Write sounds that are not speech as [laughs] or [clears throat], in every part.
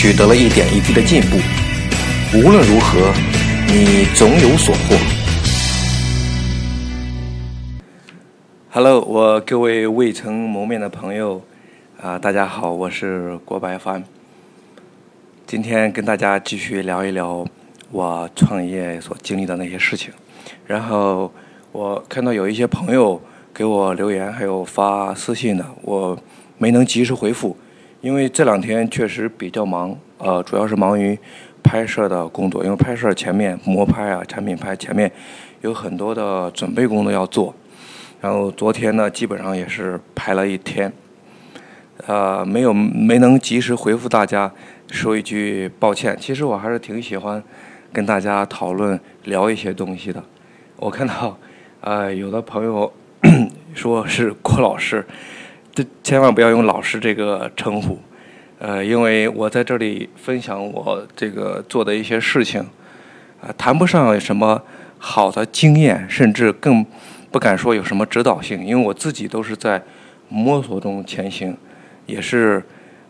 取得了一点一滴的进步，无论如何，你总有所获。Hello，我各位未曾谋面的朋友啊，大家好，我是郭白帆。今天跟大家继续聊一聊我创业所经历的那些事情。然后我看到有一些朋友给我留言，还有发私信的，我没能及时回复。因为这两天确实比较忙，呃，主要是忙于拍摄的工作。因为拍摄前面模拍啊、产品拍前面有很多的准备工作要做。然后昨天呢，基本上也是拍了一天，呃，没有没能及时回复大家，说一句抱歉。其实我还是挺喜欢跟大家讨论聊一些东西的。我看到，呃，有的朋友 [coughs] 说是郭老师。千万不要用“老师”这个称呼，呃，因为我在这里分享我这个做的一些事情，啊，谈不上有什么好的经验，甚至更不敢说有什么指导性，因为我自己都是在摸索中前行，也是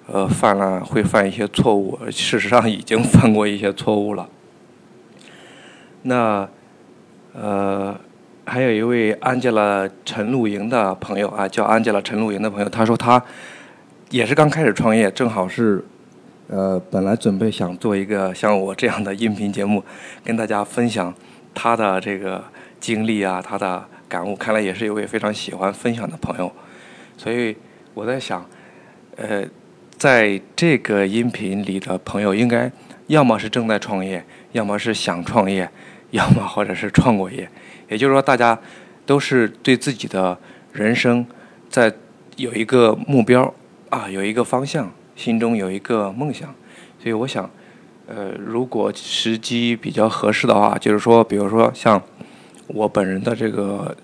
呃犯了会犯一些错误，事实上已经犯过一些错误了。那呃。还有一位安吉拉陈露莹的朋友啊，叫安吉拉陈露莹的朋友，他说他也是刚开始创业，正好是呃，本来准备想做一个像我这样的音频节目，跟大家分享他的这个经历啊，他的感悟。看来也是一位非常喜欢分享的朋友，所以我在想，呃，在这个音频里的朋友，应该要么是正在创业，要么是想创业，要么或者是创过业。也就是说，大家都是对自己的人生在有一个目标啊，有一个方向，心中有一个梦想。所以我想，呃，如果时机比较合适的话，就是说，比如说像我本人的这个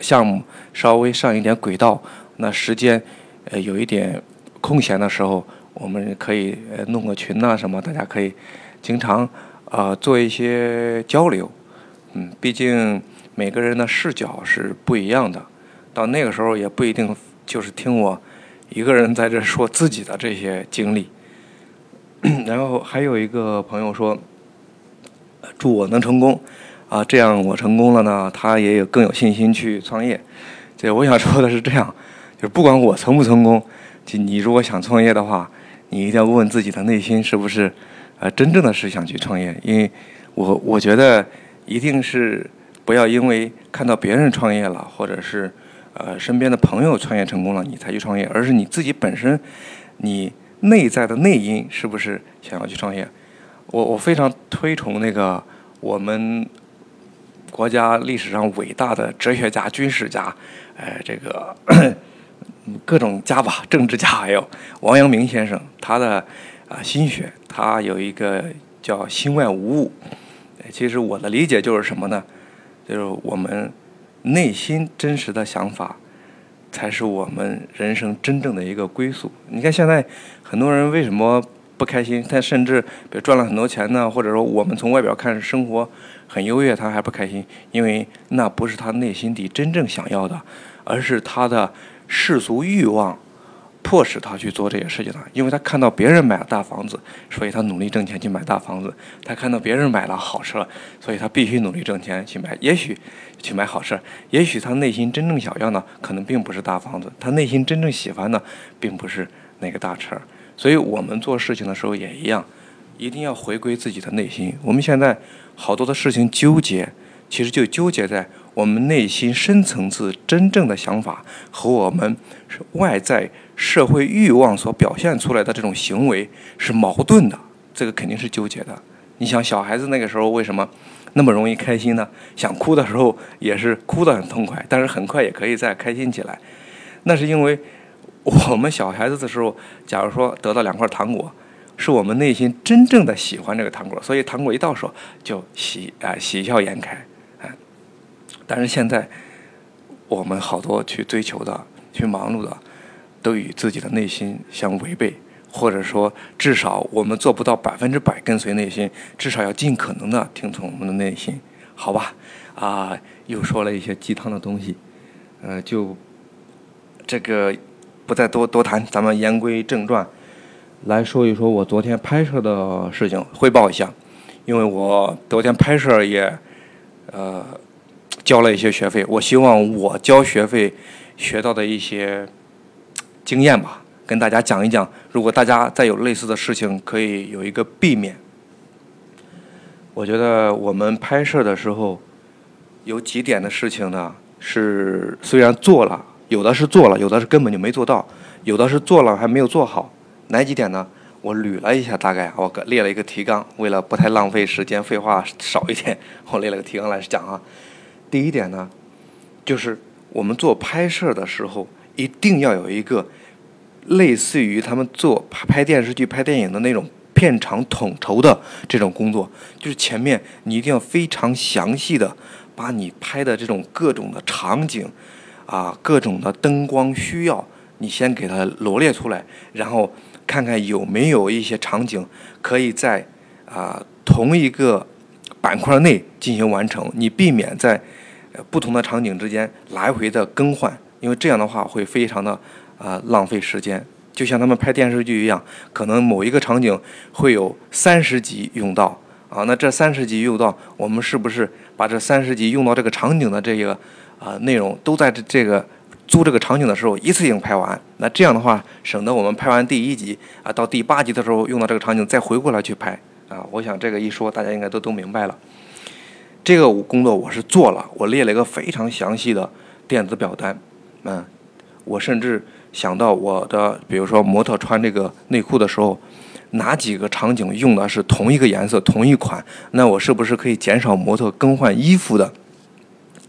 项目稍微上一点轨道，那时间呃有一点空闲的时候，我们可以呃弄个群呐什么，大家可以经常啊做一些交流。嗯，毕竟。每个人的视角是不一样的，到那个时候也不一定就是听我一个人在这说自己的这些经历。[clears throat] 然后还有一个朋友说，祝我能成功啊，这样我成功了呢，他也有更有信心去创业。这我想说的是这样，就是不管我成不成功，就你如果想创业的话，你一定要问问自己的内心是不是呃真正的是想去创业，因为我我觉得一定是。不要因为看到别人创业了，或者是呃身边的朋友创业成功了，你才去创业，而是你自己本身，你内在的内因是不是想要去创业？我我非常推崇那个我们国家历史上伟大的哲学家、军事家，呃，这个 [coughs] 各种家吧，政治家还有王阳明先生，他的啊心学，他有一个叫心外无物。其实我的理解就是什么呢？就是我们内心真实的想法，才是我们人生真正的一个归宿。你看现在很多人为什么不开心？他甚至比如赚了很多钱呢，或者说我们从外表看生活很优越，他还不开心，因为那不是他内心底真正想要的，而是他的世俗欲望。迫使他去做这些事情的，因为他看到别人买了大房子，所以他努力挣钱去买大房子；他看到别人买了好车，所以他必须努力挣钱去买。也许去买好车，也许他内心真正想要的可能并不是大房子，他内心真正喜欢的并不是那个大车。所以我们做事情的时候也一样，一定要回归自己的内心。我们现在好多的事情纠结，其实就纠结在我们内心深层次真正的想法和我们外在。社会欲望所表现出来的这种行为是矛盾的，这个肯定是纠结的。你想，小孩子那个时候为什么那么容易开心呢？想哭的时候也是哭得很痛快，但是很快也可以再开心起来。那是因为我们小孩子的时候，假如说得到两块糖果，是我们内心真正的喜欢这个糖果，所以糖果一到手就喜啊喜笑颜开，哎。但是现在我们好多去追求的、去忙碌的，都与自己的内心相违背，或者说至少我们做不到百分之百跟随内心，至少要尽可能的听从我们的内心，好吧？啊，又说了一些鸡汤的东西，呃，就这个不再多多谈，咱们言归正传。来说一说我昨天拍摄的事情，汇报一下。因为我昨天拍摄也，呃，交了一些学费。我希望我交学费学到的一些经验吧，跟大家讲一讲。如果大家再有类似的事情，可以有一个避免。我觉得我们拍摄的时候有几点的事情呢，是虽然做了，有的是做了，有的是根本就没做到，有的是做了还没有做好。哪几点呢？我捋了一下，大概我列了一个提纲，为了不太浪费时间，废话少一点，我列了个提纲来讲啊。第一点呢，就是我们做拍摄的时候，一定要有一个类似于他们做拍电视剧、拍电影的那种片场统筹的这种工作，就是前面你一定要非常详细的把你拍的这种各种的场景啊，各种的灯光需要，你先给它罗列出来，然后。看看有没有一些场景可以在啊同一个板块内进行完成，你避免在不同的场景之间来回的更换，因为这样的话会非常的啊浪费时间。就像他们拍电视剧一样，可能某一个场景会有三十集用到啊，那这三十集用到，我们是不是把这三十集用到这个场景的这个啊内容都在这这个？租这个场景的时候，一次性拍完，那这样的话，省得我们拍完第一集啊，到第八集的时候用到这个场景，再回过来去拍啊。我想这个一说，大家应该都都明白了。这个工作我是做了，我列了一个非常详细的电子表单，嗯，我甚至想到我的，比如说模特穿这个内裤的时候，哪几个场景用的是同一个颜色、同一款，那我是不是可以减少模特更换衣服的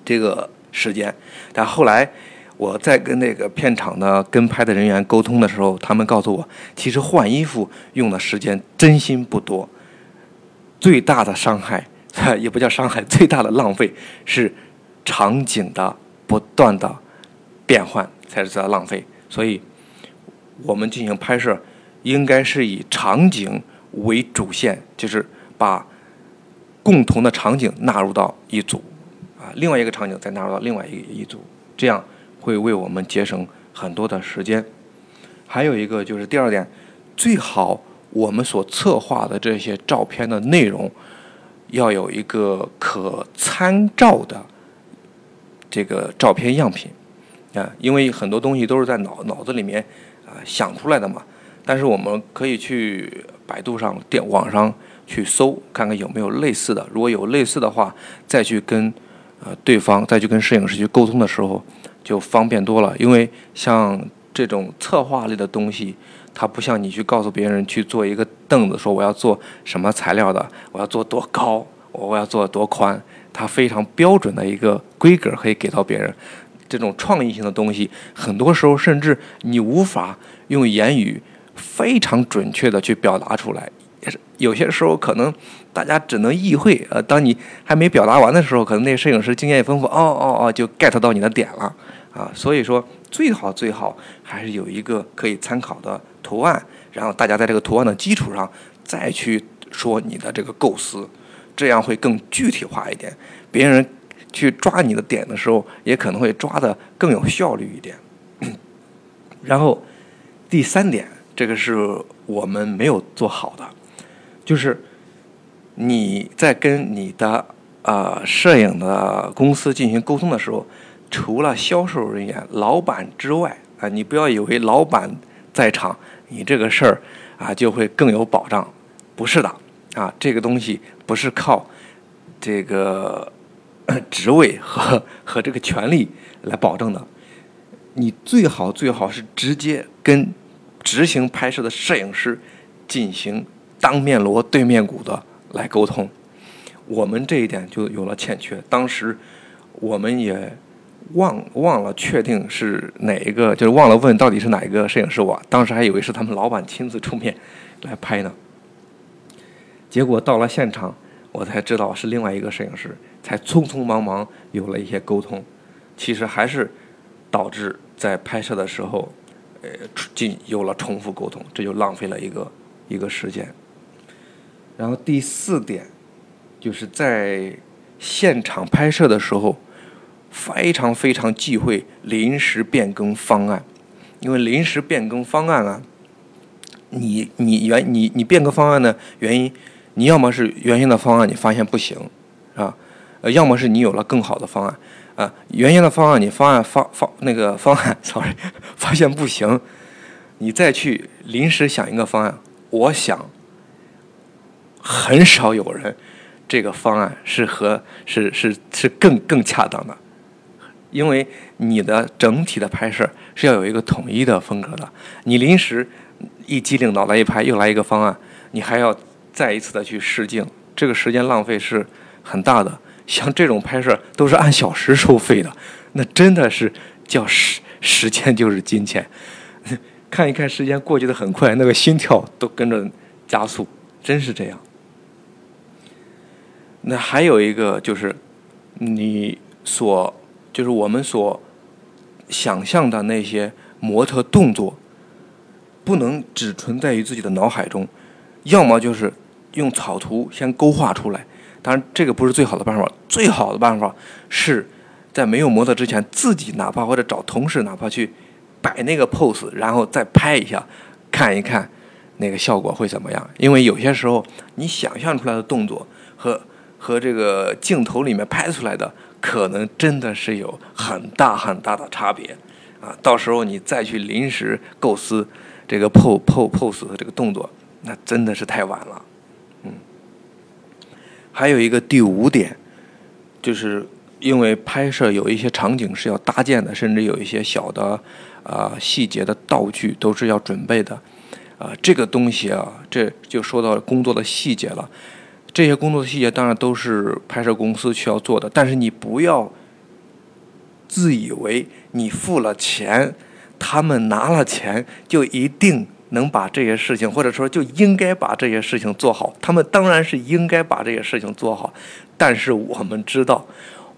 这个时间？但后来。我在跟那个片场的跟拍的人员沟通的时候，他们告诉我，其实换衣服用的时间真心不多。最大的伤害，[laughs] 也不叫伤害，最大的浪费是场景的不断的变换才是在浪费。所以，我们进行拍摄应该是以场景为主线，就是把共同的场景纳入到一组，啊，另外一个场景再纳入到另外一一组，这样。会为我们节省很多的时间，还有一个就是第二点，最好我们所策划的这些照片的内容要有一个可参照的这个照片样品啊，因为很多东西都是在脑脑子里面啊想出来的嘛，但是我们可以去百度上、电网上去搜，看看有没有类似的，如果有类似的话，再去跟呃对方再去跟摄影师去沟通的时候。就方便多了，因为像这种策划类的东西，它不像你去告诉别人去做一个凳子，说我要做什么材料的，我要做多高，我要做多宽，它非常标准的一个规格可以给到别人。这种创意性的东西，很多时候甚至你无法用言语非常准确的去表达出来，有些时候可能大家只能意会。呃，当你还没表达完的时候，可能那摄影师经验丰富，哦哦哦，就 get 到你的点了。啊，所以说最好最好还是有一个可以参考的图案，然后大家在这个图案的基础上再去说你的这个构思，这样会更具体化一点。别人去抓你的点的时候，也可能会抓的更有效率一点。[clears throat] 然后第三点，这个是我们没有做好的，就是你在跟你的呃摄影的公司进行沟通的时候。除了销售人员、老板之外啊，你不要以为老板在场，你这个事儿啊就会更有保障，不是的啊，这个东西不是靠这个 [clears throat] 职位和和这个权利来保证的。你最好最好是直接跟执行拍摄的摄影师进行当面锣对面鼓的来沟通。我们这一点就有了欠缺，当时我们也。忘忘了确定是哪一个，就是忘了问到底是哪一个摄影师，我当时还以为是他们老板亲自出面来拍呢。结果到了现场，我才知道是另外一个摄影师，才匆匆忙忙有了一些沟通。其实还是导致在拍摄的时候，呃，进有了重复沟通，这就浪费了一个一个时间。然后第四点，就是在现场拍摄的时候，非常非常忌讳临时变更方案，因为临时变更方案啊，你你原你你变更方案的原因，你要么是原先的方案你发现不行，啊，呃，要么是你有了更好的方案，啊，原先的方案你方案方方那个方案，[laughs] sorry，发现不行，你再去临时想一个方案，我想。很少有人，这个方案是和是是是更更恰当的，因为你的整体的拍摄是要有一个统一的风格的。你临时一机灵脑袋一拍，又来一个方案，你还要再一次的去试镜，这个时间浪费是很大的。像这种拍摄都是按小时收费的，那真的是叫时时间就是金钱。[laughs] 看一看时间过去的很快，那个心跳都跟着加速，真是这样。那还有一个就是，你所就是我们所想象的那些模特动作，不能只存在于自己的脑海中，要么就是用草图先勾画出来。当然，这个不是最好的办法，最好的办法是在没有模特之前，自己哪怕或者找同事，哪怕去摆那个 pose，然后再拍一下，看一看那个效果会怎么样。因为有些时候，你想象出来的动作和和这个镜头里面拍出来的，可能真的是有很大很大的差别，啊，到时候你再去临时构思这个 pose pose pose 的这个动作，那真的是太晚了，还有一个第五点，就是因为拍摄有一些场景是要搭建的，甚至有一些小的啊细节的道具都是要准备的，啊，这个东西啊，这就说到工作的细节了。这些工作的细节当然都是拍摄公司需要做的，但是你不要自以为你付了钱，他们拿了钱就一定能把这些事情，或者说就应该把这些事情做好。他们当然是应该把这些事情做好，但是我们知道，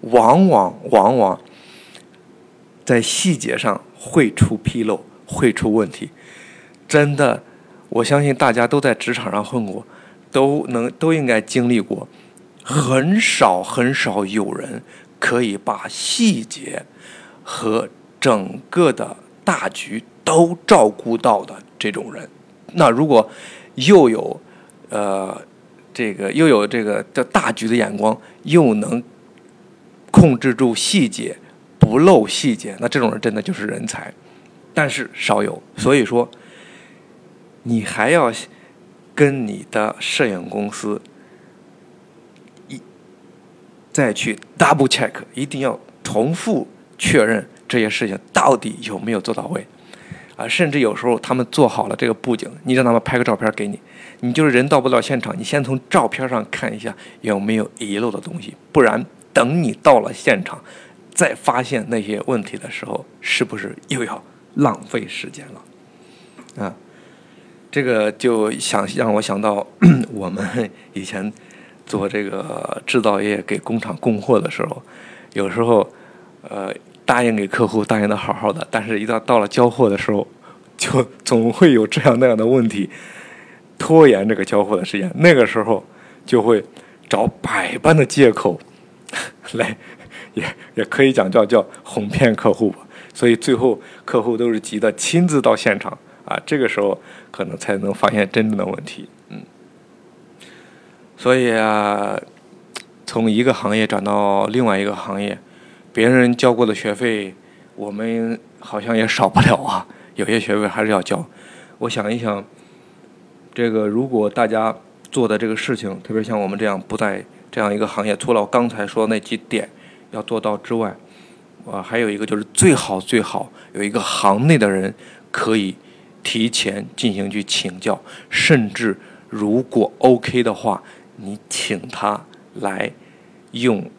往往往往在细节上会出纰漏，会出问题。真的，我相信大家都在职场上混过。都能都应该经历过，很少很少有人可以把细节和整个的大局都照顾到的这种人。那如果又有呃这个又有这个叫大局的眼光，又能控制住细节不漏细节，那这种人真的就是人才。但是少有，所以说你还要。跟你的摄影公司一再去 double check，一定要重复确认这些事情到底有没有做到位啊！甚至有时候他们做好了这个布景，你让他们拍个照片给你，你就是人到不了现场，你先从照片上看一下有没有遗漏的东西，不然等你到了现场再发现那些问题的时候，是不是又要浪费时间了啊？这个就想让我想到我们以前做这个制造业给工厂供货的时候，有时候呃答应给客户答应的好好的，但是一到到了交货的时候，就总会有这样那样的问题，拖延这个交货的时间。那个时候就会找百般的借口 [laughs] 来，也也可以讲叫叫哄骗客户吧。所以最后客户都是急的亲自到现场。啊，这个时候可能才能发现真正的问题，嗯。所以啊，从一个行业转到另外一个行业，别人交过的学费，我们好像也少不了啊。[laughs] 有些学费还是要交。我想一想，这个如果大家做的这个事情，特别像我们这样不在这样一个行业，除了我刚才说那几点要做到之外，啊，还有一个就是最好最好有一个行内的人可以。提前进行去请教，甚至如果 OK 的话，你请他来用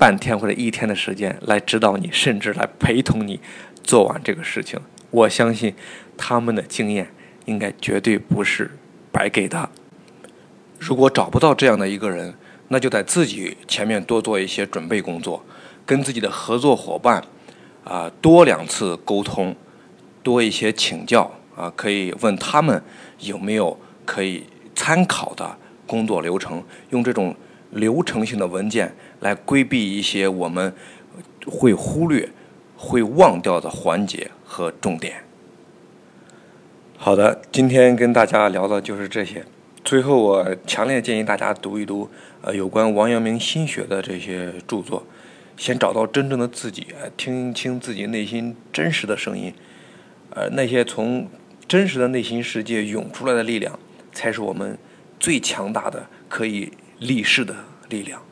半天或者一天的时间来指导你，甚至来陪同你做完这个事情。我相信他们的经验应该绝对不是白给的。如果找不到这样的一个人，那就在自己前面多做一些准备工作，跟自己的合作伙伴啊多两次沟通，多一些请教啊，可以问他们有没有可以参考的工作流程，用这种流程性的文件来规避一些我们会忽略、会忘掉的环节和重点。好的，今天跟大家聊的就是这些。最后，我强烈建议大家读一读呃有关王阳明心学的这些著作，先找到真正的自己，听清自己内心真实的声音，呃，那些从真实的内心世界涌出来的力量，才是我们最强大的可以力士的力量。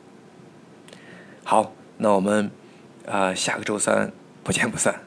好，那我们啊下个周三不见不散。